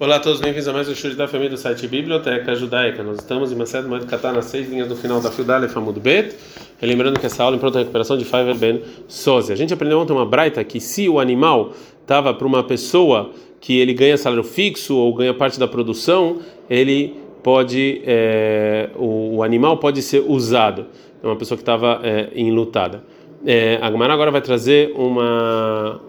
Olá a todos, bem-vindos a mais um show da família do site Biblioteca Judaica. Nós estamos em Macedo Moed Catar nas seis linhas do final da Fiudale Famud Bet. Lembrando que essa aula é em pronta recuperação de Faiver Ben Soze. A gente aprendeu ontem uma braita que se o animal estava para uma pessoa que ele ganha salário fixo ou ganha parte da produção, ele pode, é, o, o, animal pode ser usado. É uma pessoa que estava é, enlutada. É, a Gamara agora vai trazer uma,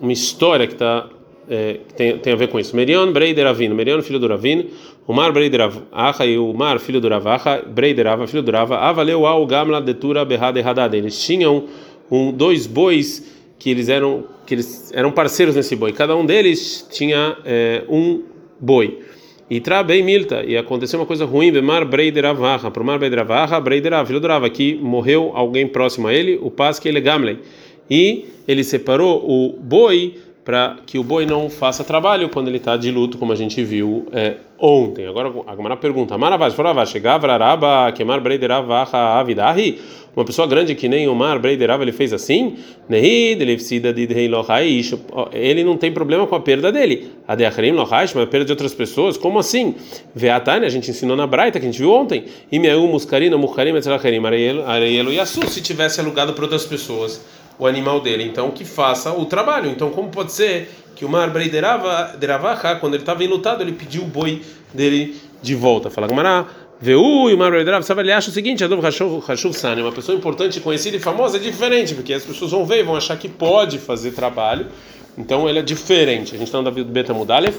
uma história que está é, tem, tem a ver com isso. Merion Breider Avino, Merion filho do Ravino, Umar Breider Acha e Umar filho do Ravacha, Breider Ava filho do Rava, Avaleu Al Gamla Detura Berrada Erradada. Eles tinham um, dois bois que eles eram que eles eram parceiros nesse boi. Cada um deles tinha é, um boi. E bem milta, e aconteceu uma coisa ruim, Bemar Breider Avacha, para Mar Breider Avacha, Breider Ava, filho do que morreu alguém próximo a ele, o Pasque ele Gamley. E ele separou o boi para que o boi não faça trabalho quando ele está de luto, como a gente viu é, ontem. Agora a Gamara pergunta: Maravaz, Foravá, chegava Araba, queimar Breiderava, Avidahi? Uma pessoa grande que nem o Mar Breiderava, ele fez assim? Ele não tem problema com a perda dele. A de Achrim Lohaish, mas a perda de outras pessoas, como assim? Veatane, a gente ensinou na Braita, que a gente viu ontem. E meu Muscarina, Mukarim, Areielo Yasu, se tivesse alugado para outras pessoas o animal dele, então que faça o trabalho. Então, como pode ser que o Mar Breideravaha, quando ele estava enlutado, ele pediu o boi dele de volta? Fala, Gamará, Veu e o Mar Breideravaha, sabe, ele acha o seguinte: Adov Hashuv Sani, uma pessoa importante, conhecida e famosa, é diferente, porque as pessoas vão ver e vão achar que pode fazer trabalho, então ele é diferente. A gente está no David Beta Mudalev,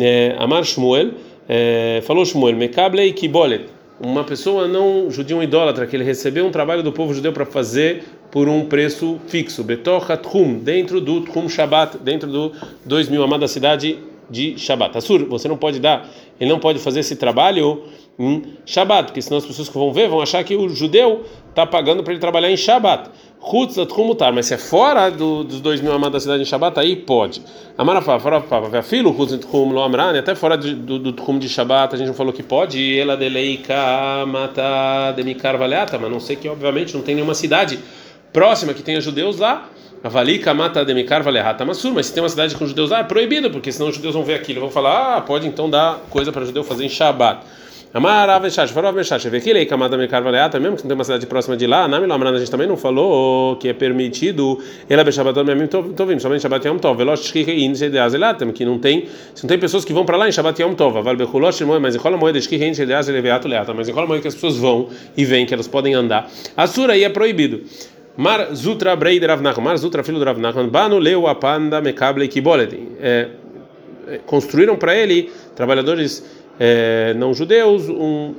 é, Amar Shmuel, é, falou Shmuel, Mekablei Kibolet uma pessoa não judia um idólatra que ele recebeu um trabalho do povo judeu para fazer por um preço fixo, Betorha Tchum, dentro do Tchum Shabbat, dentro do 2000 amada cidade de Shabbat. Assur, você não pode dar, ele não pode fazer esse trabalho em Shabbat, porque senão as pessoas que vão ver vão achar que o judeu está pagando para ele trabalhar em Shabbat. Hutzat mutar, mas se é fora do, dos dois mil amados da cidade em Shabbat, aí pode. Amarafá, fora filho, Hutzat Tchum lo amrani, até fora do, do Tchum de Shabbat, a gente não falou que pode, ela deleika mata demikar valeata, mas não sei que obviamente não tem nenhuma cidade próxima que tenha judeus lá. Avalika mata demikar valeata masur, mas se tem uma cidade com judeus lá, é proibido, porque senão os judeus vão ver aquilo, vão falar, ah, pode então dar coisa para judeu fazer em Shabbat. Amar Veshash, Farov Veshash, Vekilei, Kamada Mekar Valeata, mesmo que não tem uma cidade próxima de lá, Nami Lamran, a gente também não falou que é permitido, ela Beshabatot Memim Tovim, somente Shabbat Yom Tov, Velosh Shkihin Shedeazelatem, que não tem, se não tem pessoas que vão para lá em Shabbat Yom Tov, Val Bechulosh Moed, mas em Rola Moed Shkihin Shedeazeleveato Leata, mas em Rola Moed que as pessoas vão e vêm, que elas podem andar. A aí é proibido. Mar Zutra Breider Avnachman, Mar Zutra, filho do Rav Nachman, Banu Leu Apanda Mekable Kibolet, construíram para ele trabalhadores é, não judeus, um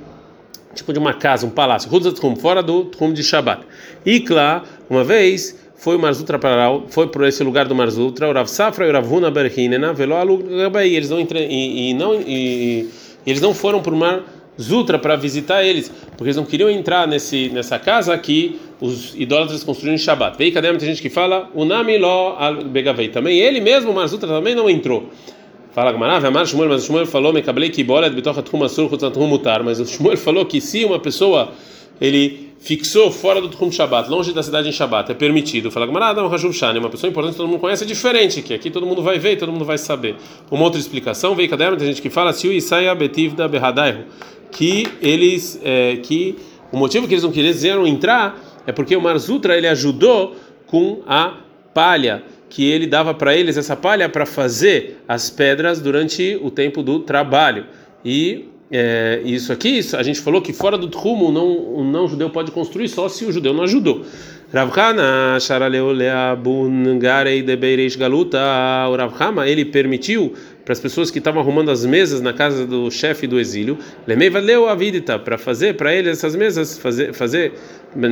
tipo de uma casa, um palácio, fora do Trum de Shabbat. Ikla, uma vez, foi o Marzutra para foi por esse lugar do Marzutra, o Rav Safra e o Ravuna Berhinena, velo eles não entre, e, e não e, eles não foram por Mar Zutra para visitar eles, porque eles não queriam entrar nesse nessa casa que os idólatras construíram em Shabbat. Veio cadê muita gente que fala o Nami Lo Begavei. Também ele mesmo, Marzutra também não entrou. Fala Gamarav, Amar Shmuel, mas o Shmuel falou, me cablei que bola bitocha tchum asur chutzatchum mutar, mas o Shmuel falou que se uma pessoa ele fixou fora do Tchum Shabbat, longe da cidade em Shabbat, é permitido. Fala Gamarav, um Hashuv Shani, uma pessoa importante todo mundo conhece, é diferente, que aqui todo mundo vai ver, todo mundo vai saber. Uma outra explicação, veio cadê? Tem gente que fala, se Betivda Berradaihu, que eles, é, que o motivo que eles não queriam entrar é porque o Marzutra ele ajudou com a palha que ele dava para eles essa palha para fazer as pedras durante o tempo do trabalho. E é, isso aqui, isso, a gente falou que fora do trumo não, o não judeu pode construir só se o judeu não ajudou. Ravchana, Galuta, o ele permitiu para as pessoas que estavam arrumando as mesas na casa do chefe do exílio, Lemei valeu a para fazer para eles essas mesas, fazer, fazer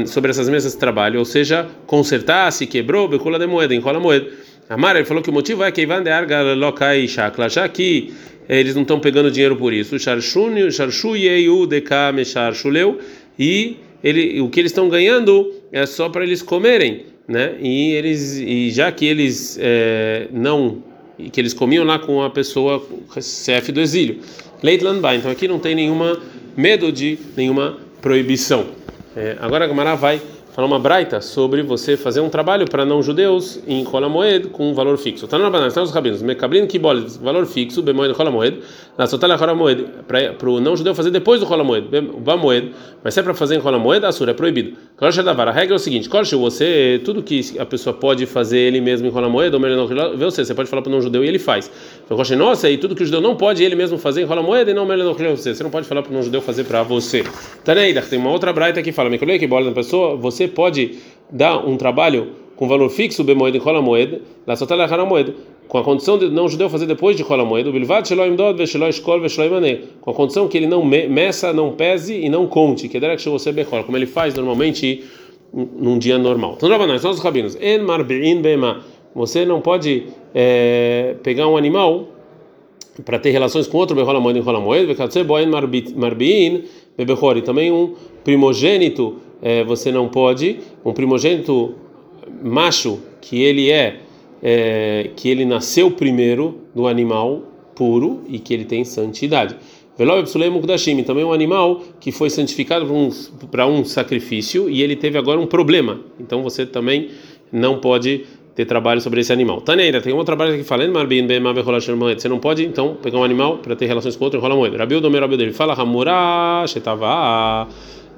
sobre essas mesas de trabalho, ou seja, consertar, se quebrou, becula de moeda, enrola moeda. Amar, ele falou que o motivo é que Ivan de Arga Lokai Shakla, já que eles não estão pegando dinheiro por isso. Sharshu Yeu Dekame Sharshuleu, e ele, o que eles estão ganhando é só para eles comerem, né? E eles e já que eles é, não que eles comiam lá com a pessoa chefe do exílio. Leitland então aqui não tem nenhuma medo de nenhuma proibição. É, agora a Gamara vai fala uma braita sobre você fazer um trabalho para não judeus em Rola Moed com um valor fixo. Tá na banana, estão os rabinos. Mecabrino que bola, valor fixo, bemoed Rola Moed, na sotalha Rola Moed, para o não judeu fazer depois do Rola Moed, ba Moed, mas se é para fazer em Rola Moed, assura, é proibido. A regra é o seguinte: Corche, você, tudo que a pessoa pode fazer ele mesmo em Rola Moed, ou melhor, não, você, você pode falar para o não judeu e ele faz. Corche, nossa, e tudo que o judeu não pode ele mesmo fazer em Rola Moed, e não melhor, não, você, você não pode falar para o não judeu fazer para você. Taneida, tem uma outra braita que fala, me que bola da pessoa, você pode dar um trabalho com valor fixo, bemoed em rola moed, la sotala moed, com a condição de não judeu fazer depois de rola moed, bilvat shelo imdod veshelo eshkol veshelo imane, com a condição que ele não meça, não pese e não conte, que derek você bechol, como ele faz normalmente num dia normal. Então, nós, nós os rabinos, en marbi'in bema, você não pode é, pegar um animal para ter relações com outro berola moed em rola moed, boen marbi'in bebechori, também um primogênito é, você não pode, um primogênito macho que ele é, é, que ele nasceu primeiro do animal puro e que ele tem santidade. Também um animal que foi santificado para um, um sacrifício e ele teve agora um problema. Então você também não pode ter trabalho sobre esse animal. Taneira, tem um trabalho aqui falando, você não pode então pegar um animal para ter relações com outro e rolar moeda. Rabiu do Rabiu dele fala, Hamura,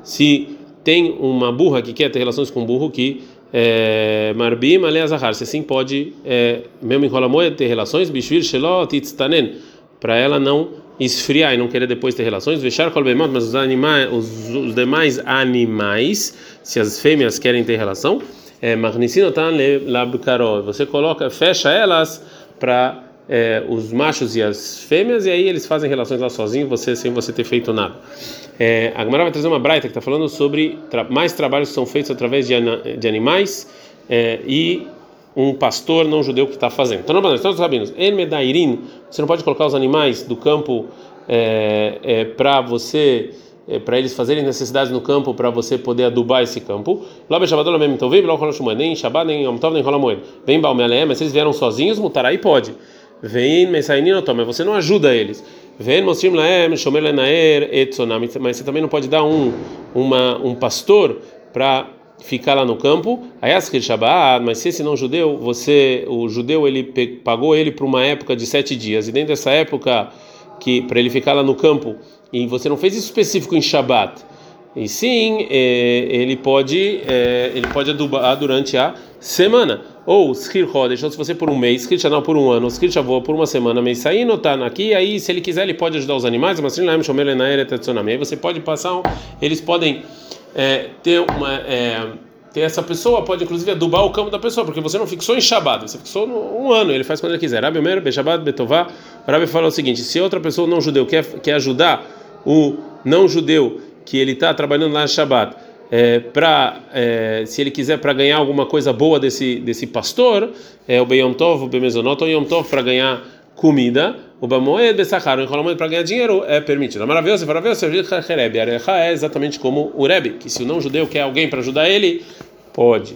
se tem uma burra que quer ter relações com um burro que é, Marbim Aleazahar, você sim pode, é, mesmo em moeda ter relações, Bishvir Shelot Itztanen, para ela não esfriar e não querer depois ter relações, Vechar Kolbemot, mas os, animais, os, os demais animais, se as fêmeas querem ter relação, é, Magnicinotan Labkaro, você coloca, fecha elas para é, os machos e as fêmeas, e aí eles fazem relações lá sozinhos, você sem você ter feito nada. É, a Gemara vai trazer uma braita que está falando sobre tra mais trabalhos que são feitos através de, de animais é, e um pastor não judeu que está fazendo. Então, não, estamos rabinos. En medairin, você não pode colocar os animais do campo é, é, para você é, para eles fazerem necessidades no campo para você poder adubar esse campo. Lá Shabbat mesmo então vem, nem Shabbat nem Yom nem Rola Moed. Vem Balmealé, mas se eles vieram sozinhos, mutar aí pode. Vem mas você não ajuda eles. Vem Mostrim Laem, Shomer Lenaer, Etzonam, mas você também não pode dar um, uma, um pastor para ficar lá no campo. Ayaskir Shabbat, mas se esse não judeu, você, o judeu, ele pagou ele por uma época de sete dias, e dentro dessa época, que para ele ficar lá no campo, e você não fez isso específico em Shabbat, e sim, é, ele pode é, ele pode adubar durante a semana. Ou Skir Hodesh, ou se você por um mês, Skir Chanal por um ano, Skir Shavua por uma semana, mês saindo, tá aqui, aí se ele quiser ele pode ajudar os animais, mas aí você pode passar, eles podem é, ter uma. É, ter essa pessoa pode inclusive adubar o campo da pessoa, porque você não fixou em Shabbat, você fixou um ano, ele faz quando ele quiser. Rabi Omer, Beshabat, Betová. Rabi fala o seguinte: se outra pessoa não judeu quer, quer ajudar o não judeu que ele está trabalhando lá no Shabbat, é, para é, se ele quiser para ganhar alguma coisa boa desse desse pastor, é o Beyom Tov, o Bemezonot, ou Yom Tov para ganhar comida, o Bamoed Besachar, o enrolamento para ganhar dinheiro é permitido. Maravilhoso, maravilhoso, é exatamente como o Rebbe, que se o não judeu quer alguém para ajudar ele, pode.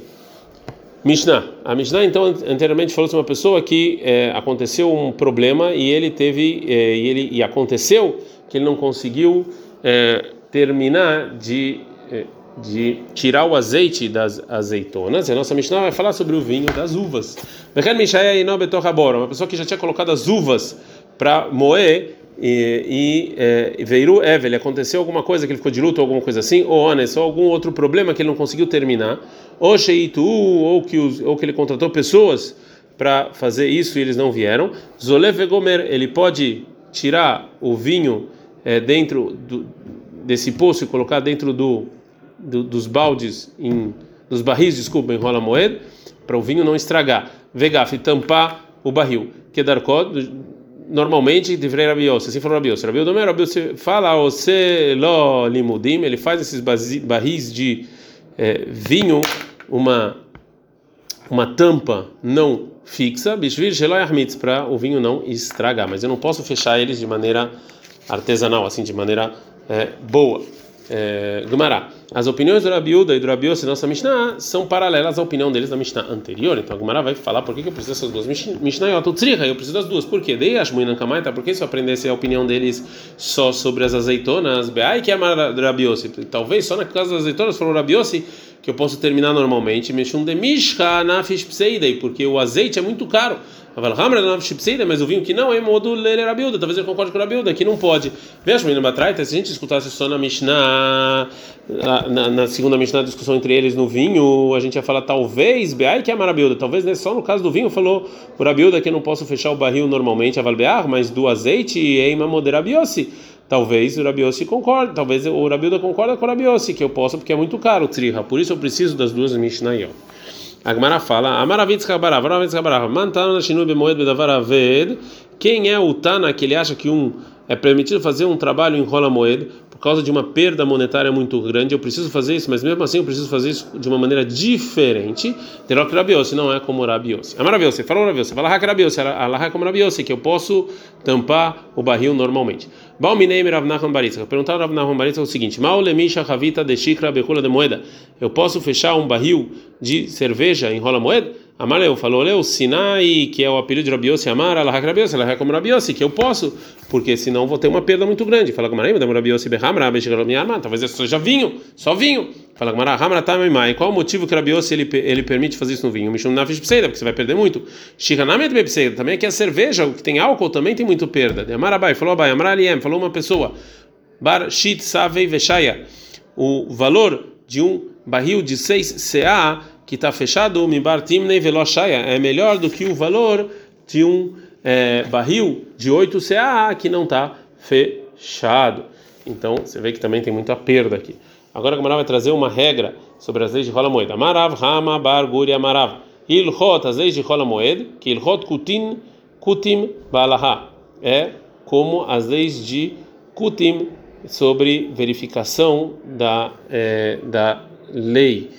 Mishnah. A Mishnah, então, anteriormente falou de uma pessoa que é, aconteceu um problema e ele teve, é, e, ele, e aconteceu que ele não conseguiu é, terminar de, é, de tirar o azeite das azeitonas. E a nossa Mishnah vai falar sobre o vinho das uvas. Uma pessoa que já tinha colocado as uvas para moer e, e veio é, Evel, aconteceu alguma coisa que ele ficou de luto, alguma coisa assim, ou Ones, ou algum outro problema que ele não conseguiu terminar, ou Sheitu, ou que, ou que ele contratou pessoas para fazer isso e eles não vieram, Zolev Gomer, ele pode tirar o vinho é, dentro do, desse poço e colocar dentro do, do dos baldes, em, dos barris, desculpa, em rola moed, para o vinho não estragar. Vegaf, tampar o barril. Kedarkod, normalmente deveria rabiose, assim falou. Rabiose não é rabiose, fala o lo limudim, ele faz esses barris de é, vinho, uma uma tampa não fixa, bishvir sheloy para o vinho não estragar, mas eu não posso fechar eles de maneira artesanal, assim, de maneira é, boa. É, Gumará. As opiniões do Rabiuda e do Rabiose, nossa Mishnah, são paralelas à opinião deles da Mishnah anterior. Então a Gumará vai falar por que, eu preciso dessas duas Mishnayot. Tzriha, eu preciso das duas. Por quê? Dei Ashmuinan Kamaita, por que se eu aprendesse a opinião deles só sobre as azeitonas? Beai que é Rabiose. Talvez só na casa das azeitonas falou Rabiose que eu posso terminar normalmente, mexum de mishka na porque o azeite é muito caro. Mas o vinho que não é modo ler talvez eu concorde com a Rabiuda, que não pode. Veja, menino Batraita, se a gente escutasse só na Mishnah, na, na, segunda Mishnah, a discussão entre eles no vinho, a gente ia falar talvez, Beai que é a Marabiuda, talvez né, só no caso do vinho falou o Rabiuda que eu não posso fechar o barril normalmente, a Valbear, mas do azeite, Eima Moderabiosi. Talvez o Rabiossi concorde, talvez o Rabiuda concorda com o Rabiossi, que eu posso porque é muito caro o triha, por isso eu preciso das duas Mishnayot. A Gemara fala, Mantana quem é o Tana que ele acha que um é permitido fazer um trabalho em rola moeda por causa de uma perda monetária muito grande, eu preciso fazer isso, mas mesmo assim eu preciso fazer isso de uma maneira diferente. Terok Rabiose, não é como Rabiose. É maravilhoso, falou Rabiose, fala Hak Rabiose, Allah como Rabiose, que eu posso tampar o barril normalmente. Balminei Rav Nachman Baritza. Perguntaram Rav Nachman Baritza o seguinte: Maulemisha Havita de Shikra Bekula de Moeda. Eu posso fechar um barril de cerveja em rola moeda? Amaleu falou, Leu, Sinai, que é o apelido de Rabiossi, Amar, Allah Rabiossi, Allah como Rabiossi, que eu posso, porque senão vou ter uma perda muito grande. Fala com Maraim, Rabiossi Beham, Rabi Shigalom talvez isso seja vinho, só vinho. Fala com Maraim, Hamra Tamimai, qual o motivo que Rabiossi ele, ele permite fazer isso no vinho? Mishum Nafish Pseida, porque você vai perder muito. Shikanamet Bepseida, também é que a cerveja, o que tem álcool, também tem muito perda. Amarabai, falou Abai, Amar Aliem, falou uma pessoa, Bar Shit Savei Veshaya, o valor de um barril de 6 CA que está fechado, Mibar Timnei Veloshaya, é melhor do que o valor de um é, barril de 8 CA que não está fechado. Então você vê que também tem muita perda aqui. Agora a Gamara vai trazer uma regra sobre as leis de rola moeda. Marav, Rama, Bar, Guri, Amarav. Ilhot, as leis de rola moeda, que Ilhot Kutin, Kutim, Balaha. É como as leis de Kutim sobre verificação da, é, da lei.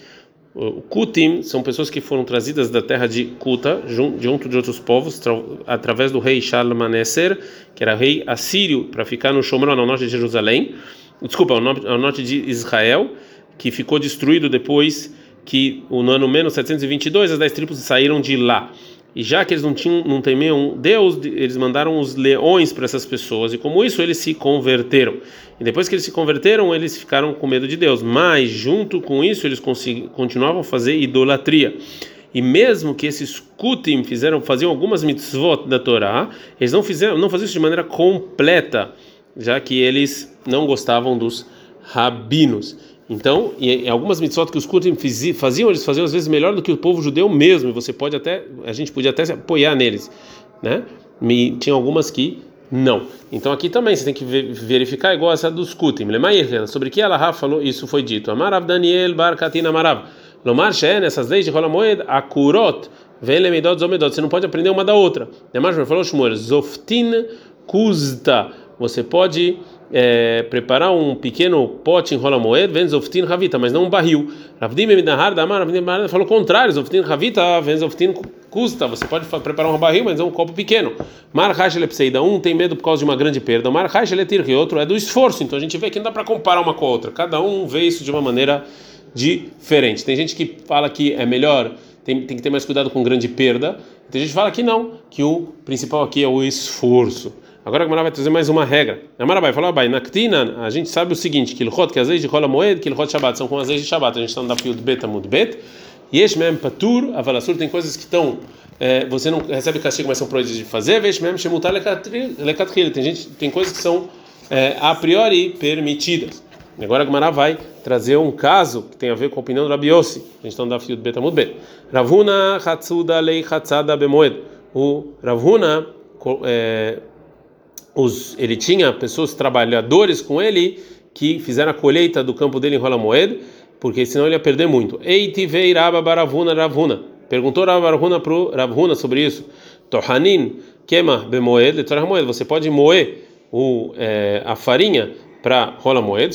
O Kutim são pessoas que foram trazidas da terra de Kuta, junto de outros povos, através do rei Shalmaneser, que era rei assírio, para ficar no Shomron, ao norte de Jerusalém. Desculpa, ao norte de Israel, que ficou destruído depois que no ano menos 722 as dez tribos saíram de lá. E já que eles não tinham, não temiam Deus, eles mandaram os leões para essas pessoas e como isso eles se converteram. E depois que eles se converteram, eles ficaram com medo de Deus. Mas junto com isso eles continuavam a fazer idolatria. E mesmo que esses kutim fizeram, faziam algumas mitzvot da Torá, eles não fizeram, não faziam isso de maneira completa, já que eles não gostavam dos rabinos. Então, em algumas mitzvot que os Kutim faziam, eles faziam às vezes melhor do que o povo judeu mesmo, e você pode até, a gente podia até se apoiar neles, né? E tinha algumas que não. Então aqui também você tem que verificar igual essa dos Kutim. Sobre que ela falou, isso foi dito. Amarav Daniel Bar Katina Amarav. Lomar Shen, nessas leis de Rolamoed, Akurot, Velemedot Zomedot. Você não pode aprender uma da outra. Demais falou Shmuel, Zoftin Kuzta. Você pode é, preparar um pequeno pote em rola moed, vem zoftin ravita, mas não um barril. Ravdim Emidahar Damar, Ravdim falou o contrário, zoftin ravita, vem zoftin custa. Você pode preparar um barril, mas é um copo pequeno. Mar Lepseida, um tem medo por causa de uma grande perda. Mar e outro é do esforço. Então a gente vê que não dá para comparar uma com a outra. Cada um vê isso de uma maneira diferente. Tem gente que fala que é melhor, tem, tem que ter mais cuidado com grande perda. Tem gente que fala que não, que o principal aqui é o esforço. Agora a Gemara vai trazer mais uma regra. A Gemara vai falar, vai, na a gente sabe o seguinte, que Ilhot, que leis de Rola Moed, que Ilhot Shabbat, são com leis de Shabbat. A gente está no Dafio Bet Amud Bet. Este mesmo Patur, Avalassur, tem coisas que estão, é, você não recebe castigo, mas são proibidas de fazer. Veja mesmo, Shemutar Lekatril. Tem gente, tem coisas que são é, a priori permitidas. Agora a Gemara vai trazer um caso que tem a ver com a opinião do Rabiossi. A gente está no Dafio Bet Amud Bet. Ravuna Hatsuda Lei Hatzada Bemoed. O Ravuna, é, os, ele tinha pessoas trabalhadores com ele que fizeram a colheita do campo dele em Rola Moed, porque senão ele ia perder muito. Eitivei Raba Baravuna Ravuna. Perguntou Raba Baravuna para o Ravuna sobre isso. Tohanin Kema Bemoed, você pode moer o, é, a farinha para rola moeda,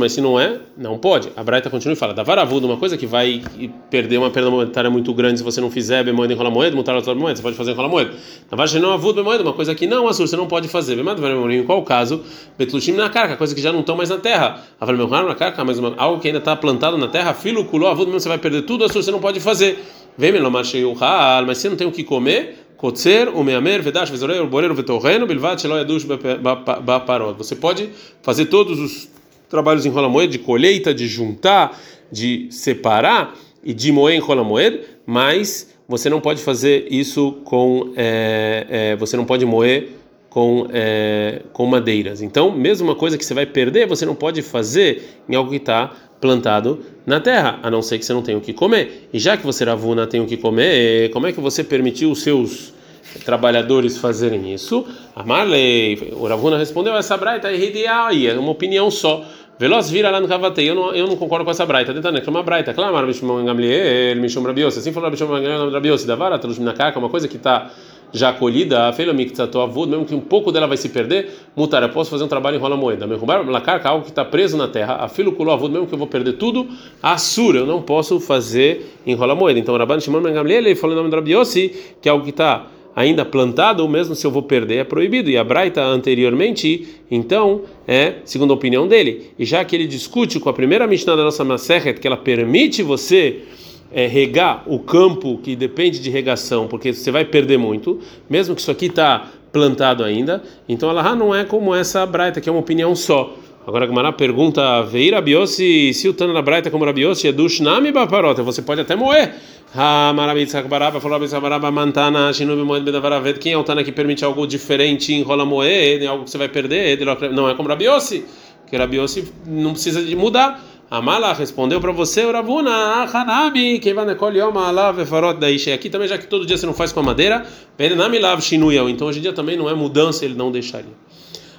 mas se não é, não pode. A Braita continua e fala: da varavuda, uma coisa que vai perder uma perda monetária muito grande se você não fizer bemoeda em rola moeda, mutar outra moeda, você pode fazer em rola moeda. Na varagem não avuda bemoeda, uma coisa que não, assur, você não pode fazer. Em qual caso? Betlushim na carca, coisa que já não estão mais na terra. Aval meu na carca, mas algo que ainda está plantado na terra, filo, culou, avuda, você vai perder tudo, assur, você não pode fazer. Vem, mas se não tem o que comer, Kotzer, o meamer, vedash, o boreiro, vetorreno, bilvat, shelo yadush baparot. Você pode fazer todos os trabalhos em rola moed, de colheita, de juntar, de separar e de moer em rola moed, mas você não pode fazer isso com, é, é, você não pode moer com, é, com madeiras. Então, mesmo uma coisa que você vai perder, você não pode fazer em algo que está plantado na terra, a não ser que você não tenha o que comer. E já que você, Ravuna, tem o que comer, como é que você permitiu os seus trabalhadores fazerem isso? A Marley, o Ravuna respondeu: essa braita é é uma opinião só. Veloz vira lá no Cavatei. Eu não, eu não concordo com essa braita. Tentando, é uma braita. Claro, Mishmon Gamliel, Mishmon Rabiosi. Assim falou Mishmon Rabiosi. Davara, Minakaka, uma coisa que está já colhida, a feila miktato avud, mesmo que um pouco dela vai se perder, mutar, eu posso fazer um trabalho em rola moeda. Merrubar lacarca, algo que está preso na terra, a filo culo avud, mesmo que eu vou perder tudo, assura, eu não posso fazer em rola moeda. Então, Rabban Shimon Ben Gamliel, ele falou em nome do Rabiosi, que é algo que está ainda plantado, ou mesmo se eu vou perder, é proibido. E a Braita anteriormente, então, é segundo a opinião dele. E já que ele discute com a primeira Mishnah da nossa Maseret, que ela permite você é, regar o campo que depende de regação, porque você vai perder muito, mesmo que isso aqui está plantado ainda. Então ela não é como essa Braita, que é uma opinião só. Agora a Gamara pergunta: Veira Biosi, se o Tana da Braita como Rabiosi é do Shnami Baparota, você pode até moer. Quem é o Tana que permite algo diferente, enrola moer, algo que você vai perder? Não é como Rabiosi, que Rabiosi não precisa de mudar. Amala respondeu para você, Ravuna, Hanami, Aqui também, já que todo dia você não faz com a madeira, então hoje em dia também não é mudança, ele não deixaria.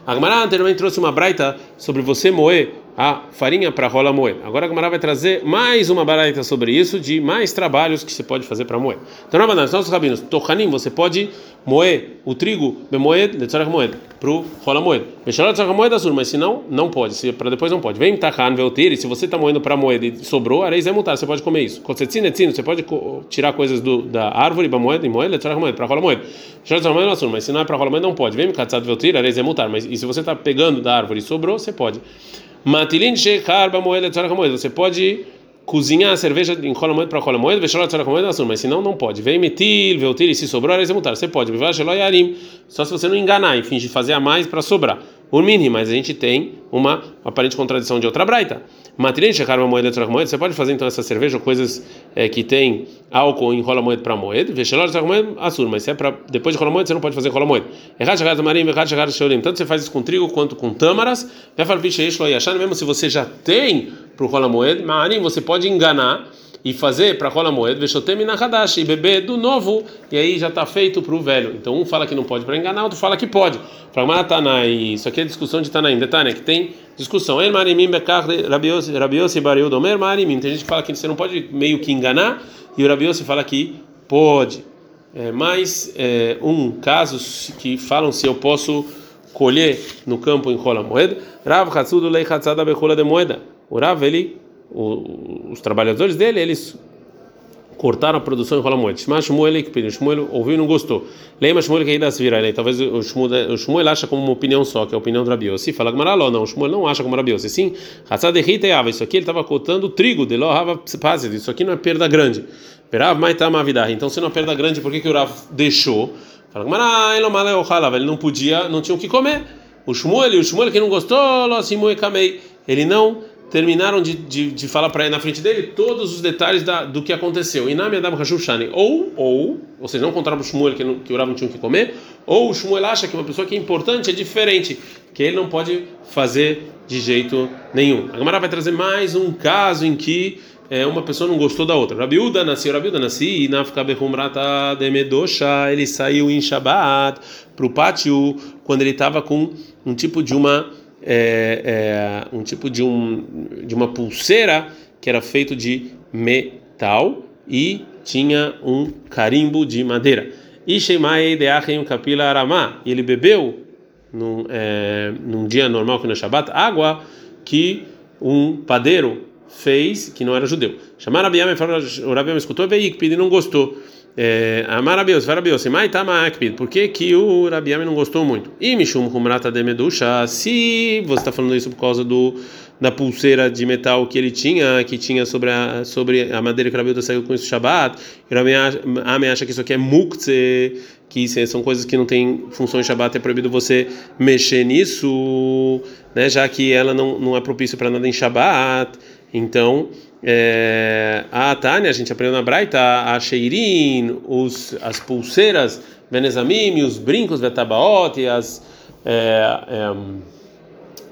A Gemara anteriormente trouxe uma braita sobre você moer a farinha para rola moer. Agora a Gemara vai trazer mais uma braita sobre isso, de mais trabalhos que você pode fazer para moer. Então, na nossos rabinos, Tohanim, você pode moer o trigo, moed, letzarach moed, para o rola moed. Mexalat tzarach moed azul, mas se não, não pode, se para depois não pode. Vem tahan veltir, se você está moendo para moed e sobrou, areis é mutar, você pode comer isso. Kotzetzin etzin, você pode tirar coisas do, da árvore para moed, e moed, letzarach moed, para rola moed. Mexalat tzarach moed azul, mas se não é para rola moed, não pode. Vem katzat veltir, areis é mutar, mas e se você está pegando da árvore e sobrou, você pode. Matilin shechar ba moed, letzarach moed, você pode cozinhar a cerveja em cola moeda para cola moeda, vexolat tzara moeda assun, mas senão não pode. Vem metil, veltir, e se sobrou, aí mutar. Você pode, yarim, só se você não enganar e fingir fazer a mais para sobrar. O mini, mas a gente tem uma aparente contradição de outra braita. Matrin shekar moeda tzara moeda, você pode fazer então essa cerveja ou coisas é, que tem álcool em rola moeda para moeda, vexolat tzara moeda assun, mas se é para depois de rola moeda você não pode fazer rola moeda. Errat shekar tamarim, errat shekar sholim, tanto você faz isso com trigo quanto com tâmaras, mesmo se você já tem para o rola moed, você pode enganar e fazer para rola moed, Veshotem na Hadash, e beber do novo, e aí já está feito para o velho. Então um fala que não pode para enganar, outro fala que pode. Para Tanai, isso aqui é discussão de Tanaim, detalhe, que tem discussão. El Marimim Bekar Rabiosi Bariu Domer Marimim. Tem gente que fala que você não pode meio que enganar, e o Rabiosi fala que pode. É, mais é, um caso que falam se eu posso colher no campo em rola moeda. Rav Hatsudu Lei Hatsada Bechola de moeda. O Rav, ele, o, os trabalhadores dele, eles cortaram a produção em rola moeda. Shema Shmuel que. Shmuel ouviu e não gostou. Lembra Shmuel que ainda se vira ele. Talvez o Shmuel, o Shmuel acha como uma opinião só, que é a opinião do Rabi Se fala que não. O Shmuel não acha como Rabi Sim, Hatzad Rita Ava. Isso aqui ele estava cortando trigo. De Lo Hava Isso aqui não é perda grande. Perav Maitama Vidar. Então, se não é perda grande, por que, que o Rav deixou? Fala que Maraló, ele não podia, não tinha o que comer. O Shmuel, o Shmuel que não gostou, Lo Simui Kamei. Ele não terminaram de, de, de falar para ele na frente dele todos os detalhes da, do que aconteceu. Ou, ou, ou seja, não contaram para o Shmuel que, não, que o Rav não tinha que comer, ou o Shmuel acha que uma pessoa que é importante é diferente, que ele não pode fazer de jeito nenhum. A Gamara vai trazer mais um caso em que é, uma pessoa não gostou da outra. Rabiuda nasceu, Rabiuda nasceu, e Nafka Behumrata Demedosha, ele saiu em Shabbat para o pátio quando ele estava com um tipo de uma é, é, um tipo de, um, de uma pulseira que era feito de metal e tinha um carimbo de madeira. E Shemai Deachem Kapila Aramá, ele bebeu num, é, num dia normal que no Shabbat água que um padeiro fez que não era judeu. Chamaram Rabiam e o Rabiam escutou e não gostou. É, Amar Rabios, Rabios, Mai Tama Akpid. Por que, que o Rabiami não gostou muito? E Mishum Humrata de Medusha, se você está falando isso por causa do da pulseira de metal que ele tinha, que tinha sobre a, sobre a madeira que o Rabiuta saiu com isso Shabbat, e o acha que isso aqui é mukze, que são coisas que não têm função em Shabbat, é proibido você mexer nisso. né, já que ela não, não é propício para nada em Shabat. Então, é, a Tânia, a gente aprendeu na Braita, a Sheirin, os, as pulseiras, Benezamim, os brincos, Vetabaot, e as. É, é,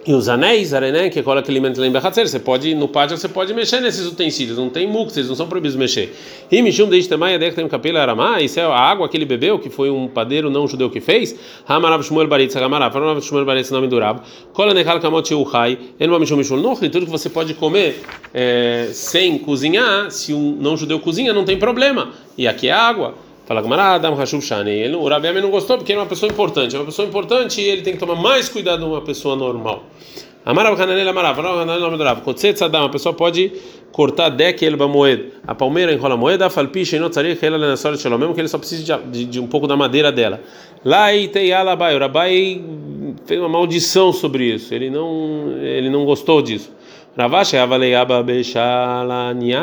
e os anéis, arené, que alimento lá em Bechazer, você pode, no pátio você pode mexer nesses utensílios, não tem mux, eles não são proibidos mexer. E Mishum de Istemai, que tem um capelo aramá, isso é a água que ele bebeu, que foi um padeiro não judeu que fez. Hamarav Shmuel Baritz, Hamarav, Hamarav Shmuel Baritz, nome durabo. Kola Nechal Kamot Yuhai, Enma Mishum Mishum Nochi, tudo que você pode comer é, sem cozinhar, se um não judeu cozinha, não tem problema. E aqui é água. Fala Gamara, Adam Hashub Shani. O Rabi não gostou porque ele é uma pessoa importante. É uma pessoa importante e ele tem que tomar mais cuidado de uma pessoa normal. Amarav Hananel Amarav, Hananel Amarav. Kotset Sadam, uma pessoa pode cortar dek el moed. A palmeira enrola a moeda, falpi, sheinot tzarich, ela lenasor shalom, mesmo que ele só precise de, de, de, um pouco da madeira dela. Lá e teialabai, o Rabai fez uma maldição sobre isso. Ele não, ele não gostou disso. Ravashi Avaleiaba Bechalania,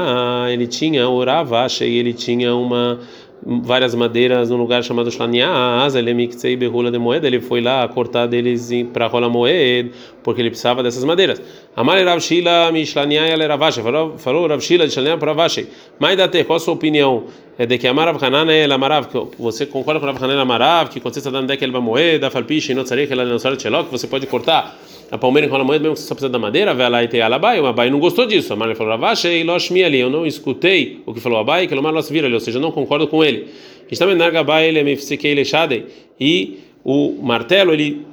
ele tinha o Ravashi, ele tinha uma várias madeiras num lugar chamado Shlaniaz, ele mixei berrula de moeda, ele foi lá cortar deles para rola moed, porque ele precisava dessas madeiras. Amar Rav Shila mishlania ele Ravashi, falou, Rav Shila de para Ravashi. Mas date, qual a sua opinião? É de que Amar Rav Hanan é Amarav, você concorda com Rav Hanan Amarav, que quando você está dando deck ele moeda, falpiche, não tzarech, ela não que você pode cortar a palmeira enrola a moeda mesmo que você só precisa da madeira, vai lá e tem alabai, o Abai não gostou disso. A Mara falou, Ravashi, Loshmi ali, eu não escutei o que falou Abai, que Lomar vira ali, ou seja, eu não concordo com ele. Ele é e o martelo, ele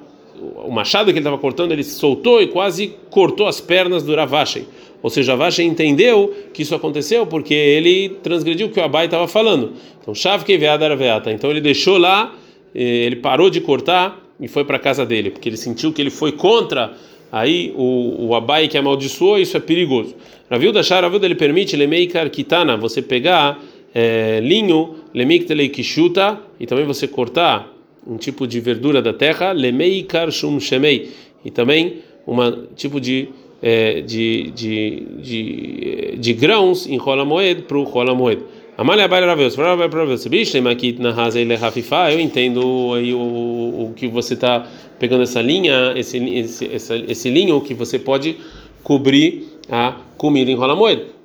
o machado que ele estava cortando, ele soltou e quase cortou as pernas do Ravashi. Ou seja, Ravashi entendeu que isso aconteceu porque ele transgrediu o que o Abai estava falando. Então, chave que veata. Então ele deixou lá, eh, ele parou de cortar e foi para casa dele, porque ele sentiu que ele foi contra aí o, o Abai que amaldiçoou, isso é perigoso. Ravil da Shara, Ravil ele permite lemeikar kitana, você pegar é, linho, lemiktelei kishuta, e também você cortar um tipo de verdura da terra, lemeikar shum shemei, e também um tipo de é, de, de, de, de, grãos em rola moed para o rola moed. Amalha Baile Raveus, Raveus, Bishlem aqui na Raza ele Rafifá, eu entendo aí o, o que você está pegando essa linha, esse, esse, esse, esse linho que você pode cobrir a comida em rola.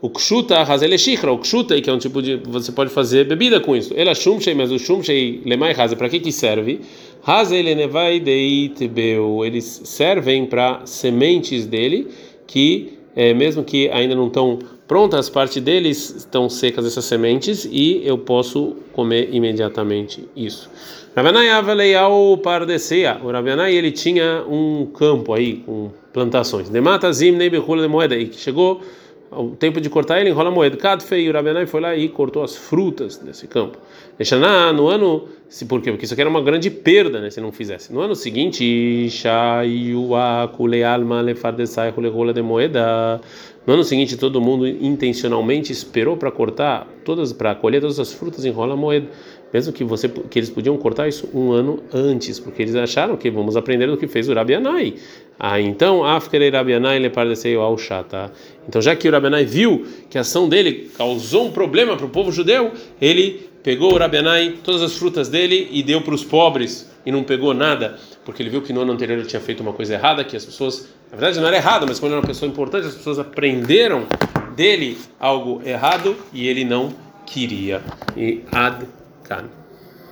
O kshuta razele shikra, o kshuta que é um tipo de você pode fazer bebida com isso. Ela shumshei, mas o shumshei lemai raza para que que serve? Razele nevai deit beu, eles servem para sementes dele que é, mesmo que ainda não estão prontas, parte deles estão secas essas sementes e eu posso comer imediatamente isso. Rabianai Avaleiau Pardeseia. O Rabianai ele tinha um campo aí com plantações. Demata Zim de moeda e chegou o tempo de cortar ele enrola a moeda. Kadfe e o Rabianai foi lá e cortou as frutas desse campo. Deixaná no ano, se por quê? Porque isso aqui era uma grande perda, né, se não fizesse. No ano seguinte, de moeda. No ano seguinte, todo mundo intencionalmente esperou para cortar todas, para colher todas as frutas enrola a moeda mesmo que você que eles podiam cortar isso um ano antes, porque eles acharam que vamos aprender do que fez o Rabianai. Ah, então, Afkere Rabianai le pareceu ao chata. Então, já que o Rabianai viu que a ação dele causou um problema para o povo judeu, ele pegou o Rabianai, todas as frutas dele e deu para os pobres e não pegou nada, porque ele viu que no ano anterior ele tinha feito uma coisa errada, que as pessoas, na verdade não era errada, mas quando era uma pessoa importante, as pessoas aprenderam dele algo errado e ele não queria. E ad done.